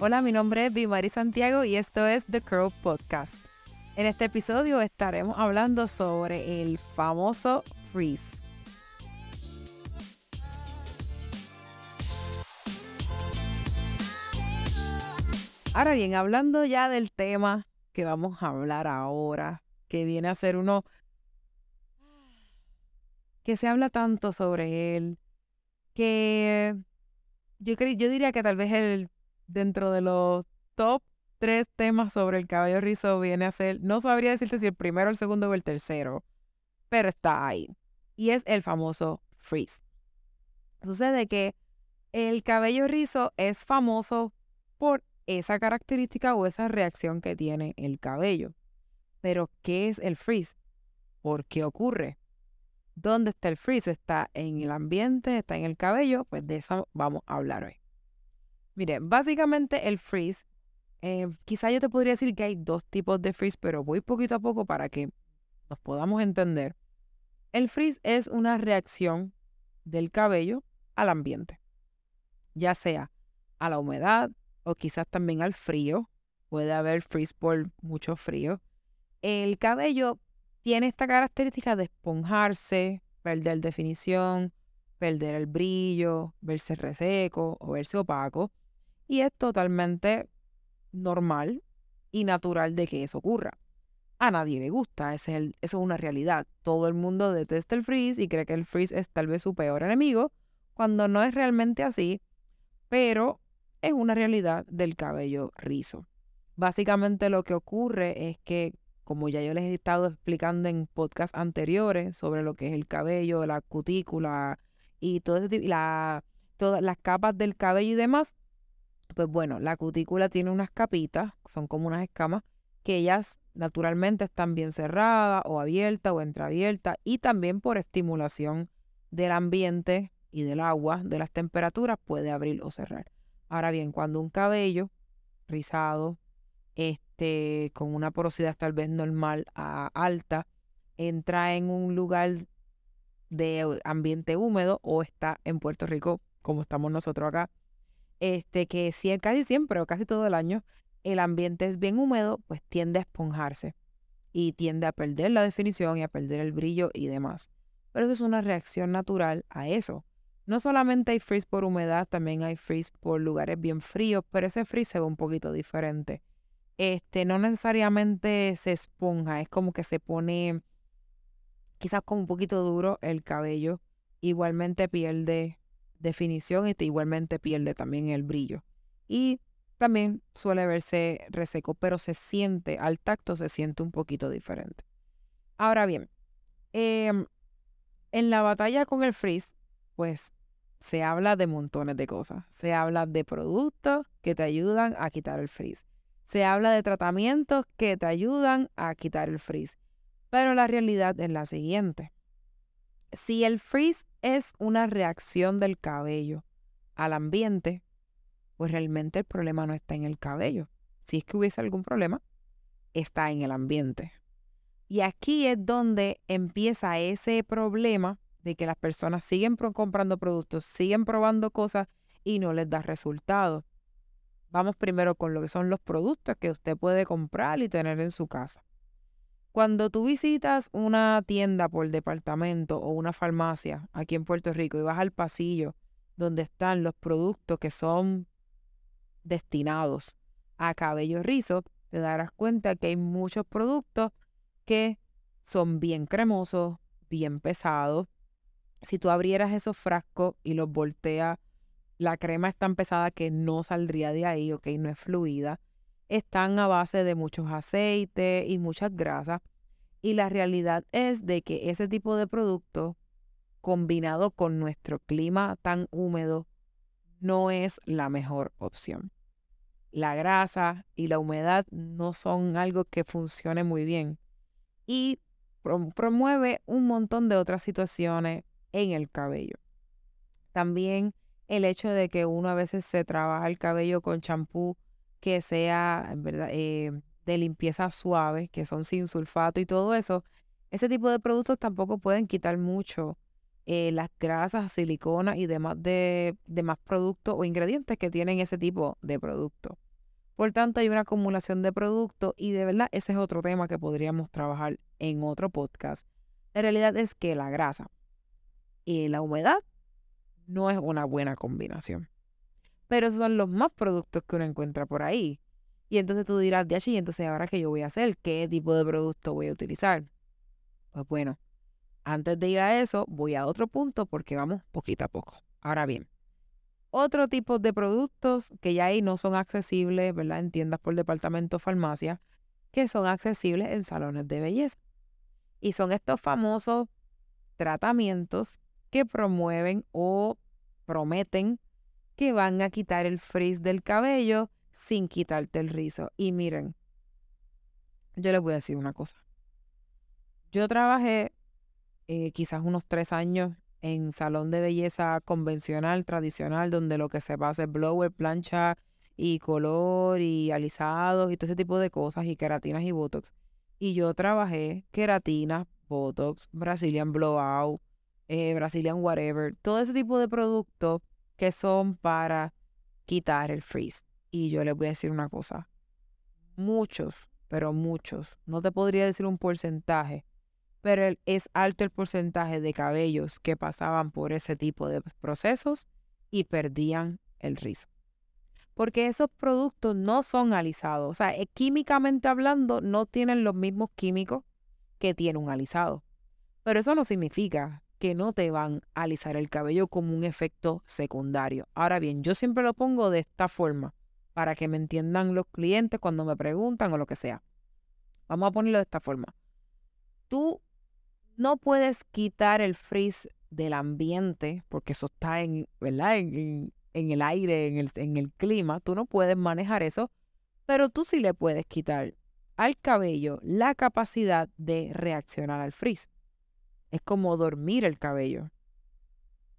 Hola, mi nombre es Bimari Santiago y esto es The Curl Podcast. En este episodio estaremos hablando sobre el famoso freeze. Ahora bien, hablando ya del tema que vamos a hablar ahora, que viene a ser uno que se habla tanto sobre él, que yo, yo diría que tal vez el, dentro de los top tres temas sobre el cabello rizo viene a ser, no sabría decirte si el primero, el segundo o el tercero, pero está ahí. Y es el famoso freeze. Sucede que el cabello rizo es famoso por esa característica o esa reacción que tiene el cabello. Pero, ¿qué es el freeze? ¿Por qué ocurre? ¿Dónde está el freeze? ¿Está en el ambiente? ¿Está en el cabello? Pues de eso vamos a hablar hoy. Mire, básicamente el freeze, eh, quizá yo te podría decir que hay dos tipos de freeze, pero voy poquito a poco para que nos podamos entender. El freeze es una reacción del cabello al ambiente, ya sea a la humedad o quizás también al frío. Puede haber freeze por mucho frío. El cabello tiene esta característica de esponjarse, perder definición, perder el brillo, verse reseco o verse opaco. Y es totalmente normal y natural de que eso ocurra. A nadie le gusta, es eso es una realidad. Todo el mundo detesta el freeze y cree que el freeze es tal vez su peor enemigo, cuando no es realmente así, pero es una realidad del cabello rizo. Básicamente lo que ocurre es que como ya yo les he estado explicando en podcasts anteriores sobre lo que es el cabello, la cutícula y todo la, todas las capas del cabello y demás, pues bueno, la cutícula tiene unas capitas, son como unas escamas, que ellas naturalmente están bien cerradas o abiertas o entreabiertas y también por estimulación del ambiente y del agua, de las temperaturas, puede abrir o cerrar. Ahora bien, cuando un cabello rizado, este, con una porosidad tal vez normal a alta, entra en un lugar de ambiente húmedo o está en Puerto Rico, como estamos nosotros acá, este, que casi siempre o casi todo el año el ambiente es bien húmedo, pues tiende a esponjarse y tiende a perder la definición y a perder el brillo y demás. Pero eso es una reacción natural a eso. No solamente hay freeze por humedad, también hay freeze por lugares bien fríos, pero ese freeze se ve un poquito diferente este, no necesariamente se esponja, es como que se pone quizás como un poquito duro el cabello, igualmente pierde definición y igualmente pierde también el brillo. Y también suele verse reseco, pero se siente, al tacto se siente un poquito diferente. Ahora bien, em, en la batalla con el frizz, pues se habla de montones de cosas. Se habla de productos que te ayudan a quitar el frizz se habla de tratamientos que te ayudan a quitar el frizz. Pero la realidad es la siguiente. Si el frizz es una reacción del cabello al ambiente, pues realmente el problema no está en el cabello. Si es que hubiese algún problema, está en el ambiente. Y aquí es donde empieza ese problema de que las personas siguen comprando productos, siguen probando cosas y no les da resultados. Vamos primero con lo que son los productos que usted puede comprar y tener en su casa. Cuando tú visitas una tienda por departamento o una farmacia aquí en Puerto Rico y vas al pasillo donde están los productos que son destinados a cabello rizo, te darás cuenta que hay muchos productos que son bien cremosos, bien pesados. Si tú abrieras esos frascos y los volteas la crema es tan pesada que no saldría de ahí, ok, no es fluida. Están a base de muchos aceites y muchas grasas. Y la realidad es de que ese tipo de producto, combinado con nuestro clima tan húmedo, no es la mejor opción. La grasa y la humedad no son algo que funcione muy bien y promueve un montón de otras situaciones en el cabello. También el hecho de que uno a veces se trabaja el cabello con champú que sea ¿verdad? Eh, de limpieza suave, que son sin sulfato y todo eso, ese tipo de productos tampoco pueden quitar mucho eh, las grasas, silicona y demás, de, productos o ingredientes que tienen ese tipo de producto. Por tanto, hay una acumulación de producto y de verdad ese es otro tema que podríamos trabajar en otro podcast. La realidad es que la grasa y la humedad no es una buena combinación. Pero esos son los más productos que uno encuentra por ahí. Y entonces tú dirás, de allí, entonces ahora qué yo voy a hacer, qué tipo de producto voy a utilizar. Pues bueno, antes de ir a eso, voy a otro punto porque vamos poquito a poco. Ahora bien, otro tipo de productos que ya ahí no son accesibles, ¿verdad? En tiendas por departamento farmacia, que son accesibles en salones de belleza. Y son estos famosos tratamientos que promueven o prometen que van a quitar el frizz del cabello sin quitarte el rizo. Y miren, yo les voy a decir una cosa. Yo trabajé eh, quizás unos tres años en salón de belleza convencional, tradicional, donde lo que se pasa es blower, plancha y color y alisados y todo ese tipo de cosas y queratinas y botox. Y yo trabajé queratina, botox, Brazilian blowout, eh, Brazilian whatever, todo ese tipo de productos que son para quitar el frizz. Y yo les voy a decir una cosa, muchos, pero muchos, no te podría decir un porcentaje, pero es alto el porcentaje de cabellos que pasaban por ese tipo de procesos y perdían el rizo. Porque esos productos no son alisados, o sea, eh, químicamente hablando, no tienen los mismos químicos que tiene un alisado. Pero eso no significa que no te van a alisar el cabello como un efecto secundario. Ahora bien, yo siempre lo pongo de esta forma para que me entiendan los clientes cuando me preguntan o lo que sea. Vamos a ponerlo de esta forma. Tú no puedes quitar el frizz del ambiente porque eso está en, ¿verdad? En, el aire, en el, en el clima. Tú no puedes manejar eso, pero tú sí le puedes quitar al cabello la capacidad de reaccionar al frizz es como dormir el cabello.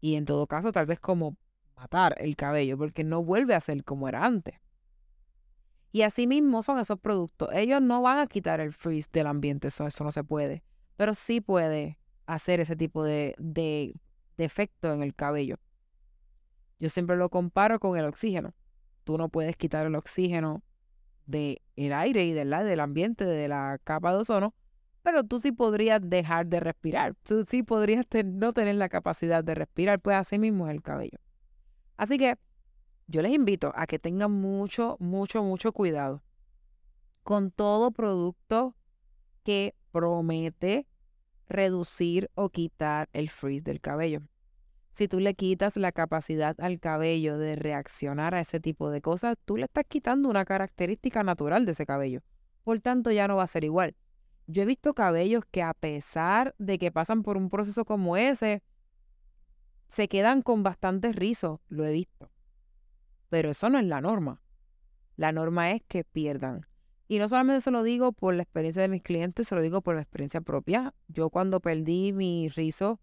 Y en todo caso, tal vez como matar el cabello, porque no vuelve a ser como era antes. Y así mismo son esos productos. Ellos no van a quitar el freeze del ambiente, eso, no se puede. Pero sí puede hacer ese tipo de, de, efecto en el cabello. Yo siempre lo comparo con el oxígeno. Tú no puedes quitar el oxígeno del aire y del, del ambiente, de la capa de ozono, pero tú sí podrías dejar de respirar. Tú sí podrías no tener la capacidad de respirar, pues así mismo es el cabello. Así que yo les invito a que tengan mucho, mucho, mucho cuidado con todo producto que promete reducir o quitar el frizz del cabello. Si tú le quitas la capacidad al cabello de reaccionar a ese tipo de cosas, tú le estás quitando una característica natural de ese cabello. Por tanto, ya no va a ser igual. Yo he visto cabellos que a pesar de que pasan por un proceso como ese, se quedan con bastantes rizos, lo he visto. Pero eso no es la norma. La norma es que pierdan. Y no solamente se lo digo por la experiencia de mis clientes, se lo digo por la experiencia propia. Yo cuando perdí mi rizo,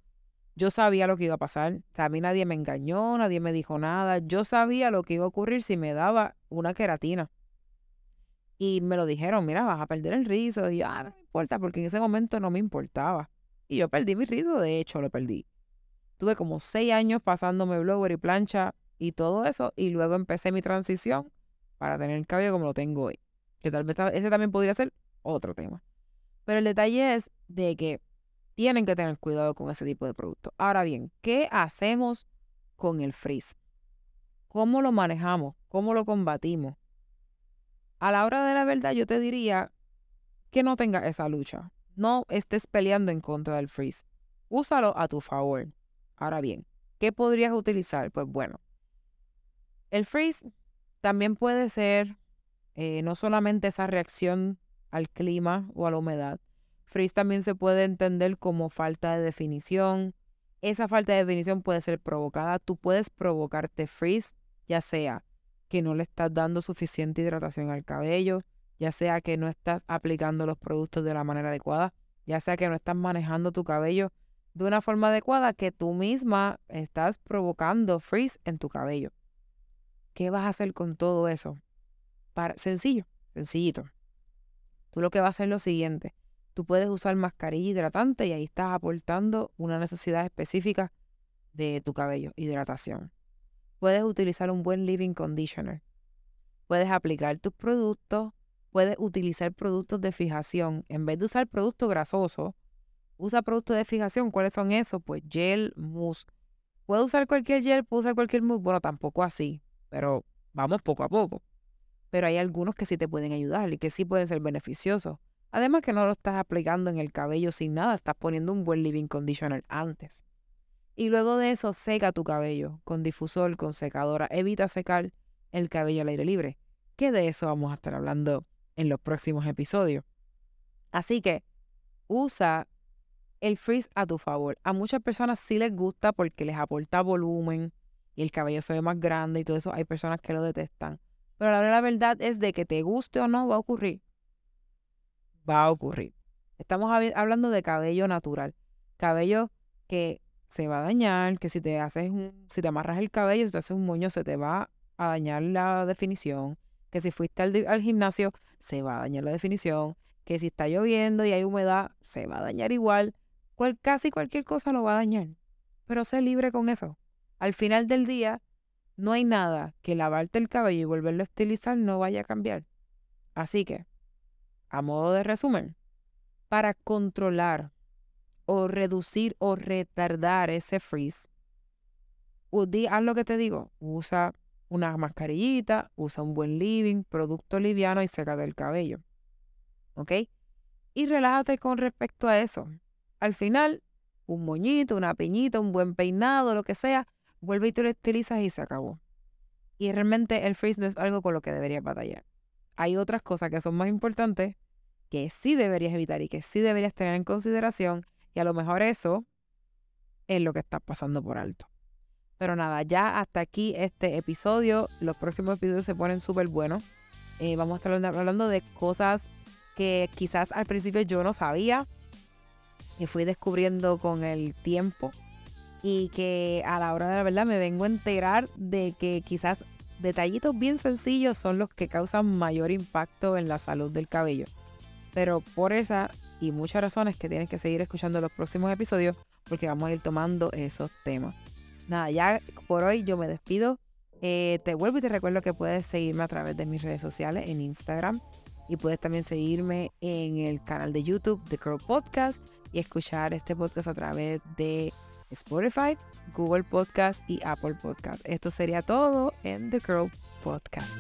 yo sabía lo que iba a pasar. A mí nadie me engañó, nadie me dijo nada. Yo sabía lo que iba a ocurrir si me daba una queratina. Y me lo dijeron, mira, vas a perder el rizo. Y yo, ah, no importa, porque en ese momento no me importaba. Y yo perdí mi rizo, de hecho lo perdí. Tuve como seis años pasándome blower y plancha y todo eso. Y luego empecé mi transición para tener el cabello como lo tengo hoy. Que tal vez ese también podría ser otro tema. Pero el detalle es de que tienen que tener cuidado con ese tipo de productos. Ahora bien, ¿qué hacemos con el frizz? ¿Cómo lo manejamos? ¿Cómo lo combatimos? a la hora de la verdad yo te diría que no tengas esa lucha. No estés peleando en contra del freeze. Úsalo a tu favor. Ahora bien, ¿qué podrías utilizar? Pues bueno, el freeze también puede ser eh, no solamente esa reacción al clima o a la humedad. Freeze también se puede entender como falta de definición. Esa falta de definición puede ser provocada. Tú puedes provocarte freeze, ya sea que no le estás dando suficiente hidratación al cabello, ya sea que no estás aplicando los productos de la manera adecuada, ya sea que no estás manejando tu cabello de una forma adecuada, que tú misma estás provocando frizz en tu cabello. ¿Qué vas a hacer con todo eso? Para, sencillo, sencillito. Tú lo que vas a hacer es lo siguiente. Tú puedes usar mascarilla hidratante y ahí estás aportando una necesidad específica de tu cabello, hidratación puedes utilizar un buen living conditioner. puedes aplicar tus productos, puedes utilizar productos de fijación. En vez de usar productos grasosos, usa productos de fijación. ¿Cuáles son esos? Pues gel, mousse. ¿Puedo usar cualquier gel? ¿Puedo usar cualquier mousse? Bueno, tampoco así, pero vamos poco a poco. Pero hay algunos que sí te pueden ayudar y que sí pueden ser beneficiosos. Además que no lo estás aplicando en el cabello sin nada, estás poniendo un buen living conditioner antes. Y luego de eso seca tu cabello con difusor, con secadora. Evita secar el cabello al aire libre. Que de eso vamos a estar hablando en los próximos episodios. Así que usa el frizz a tu favor. A muchas personas sí les gusta porque les aporta volumen y el cabello se ve más grande y todo eso. Hay personas que lo detestan. Pero la verdad es de que te guste o no va a ocurrir. Va a ocurrir. Estamos hablando de cabello natural. Cabello que se va a dañar, que si te haces un, si te amarras el cabello, si te haces un moño, se te va a dañar la definición. Que si fuiste al, al gimnasio, se va a dañar la definición. Que si está lloviendo y hay humedad, se va a dañar igual casi cualquier cosa lo va a dañar. Pero sé libre con eso. Al final del día, no hay nada que lavarte el cabello y volverlo a estilizar no vaya a cambiar. Así que, a modo de resumen, para controlar o reducir o retardar ese freeze, haz lo que te digo, usa una mascarillita, usa un buen living, producto liviano y seca del cabello. ¿Ok? Y relájate con respecto a eso. Al final, un moñito, una peñita, un buen peinado, lo que sea, vuelve y te lo estilizas y se acabó. Y realmente el freeze no es algo con lo que deberías batallar. Hay otras cosas que son más importantes que sí deberías evitar y que sí deberías tener en consideración y a lo mejor eso es lo que estás pasando por alto. Pero nada, ya hasta aquí este episodio. Los próximos episodios se ponen súper buenos. Eh, vamos a estar hablando de cosas que quizás al principio yo no sabía que fui descubriendo con el tiempo y que a la hora de la verdad me vengo a enterar de que quizás detallitos bien sencillos son los que causan mayor impacto en la salud del cabello. Pero por esa y muchas razones que tienes que seguir escuchando los próximos episodios porque vamos a ir tomando esos temas. Nada, ya por hoy yo me despido. Eh, te vuelvo y te recuerdo que puedes seguirme a través de mis redes sociales en Instagram y puedes también seguirme en el canal de YouTube The Curl Podcast y escuchar este podcast a través de Spotify, Google Podcast y Apple Podcast. Esto sería todo en The Curl Podcast.